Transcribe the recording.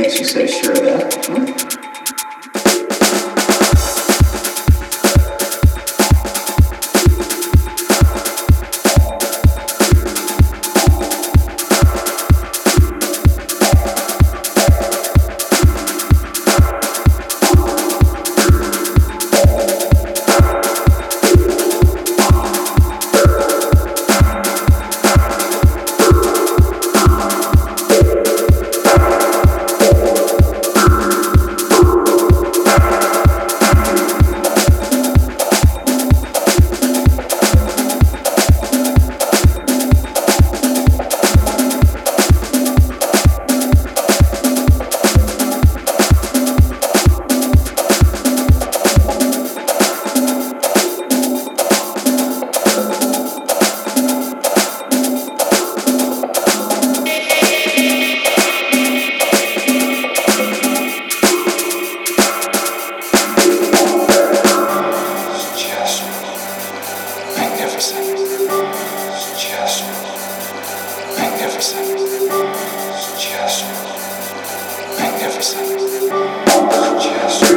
makes you so sure of that? Huh? Magnificent. Just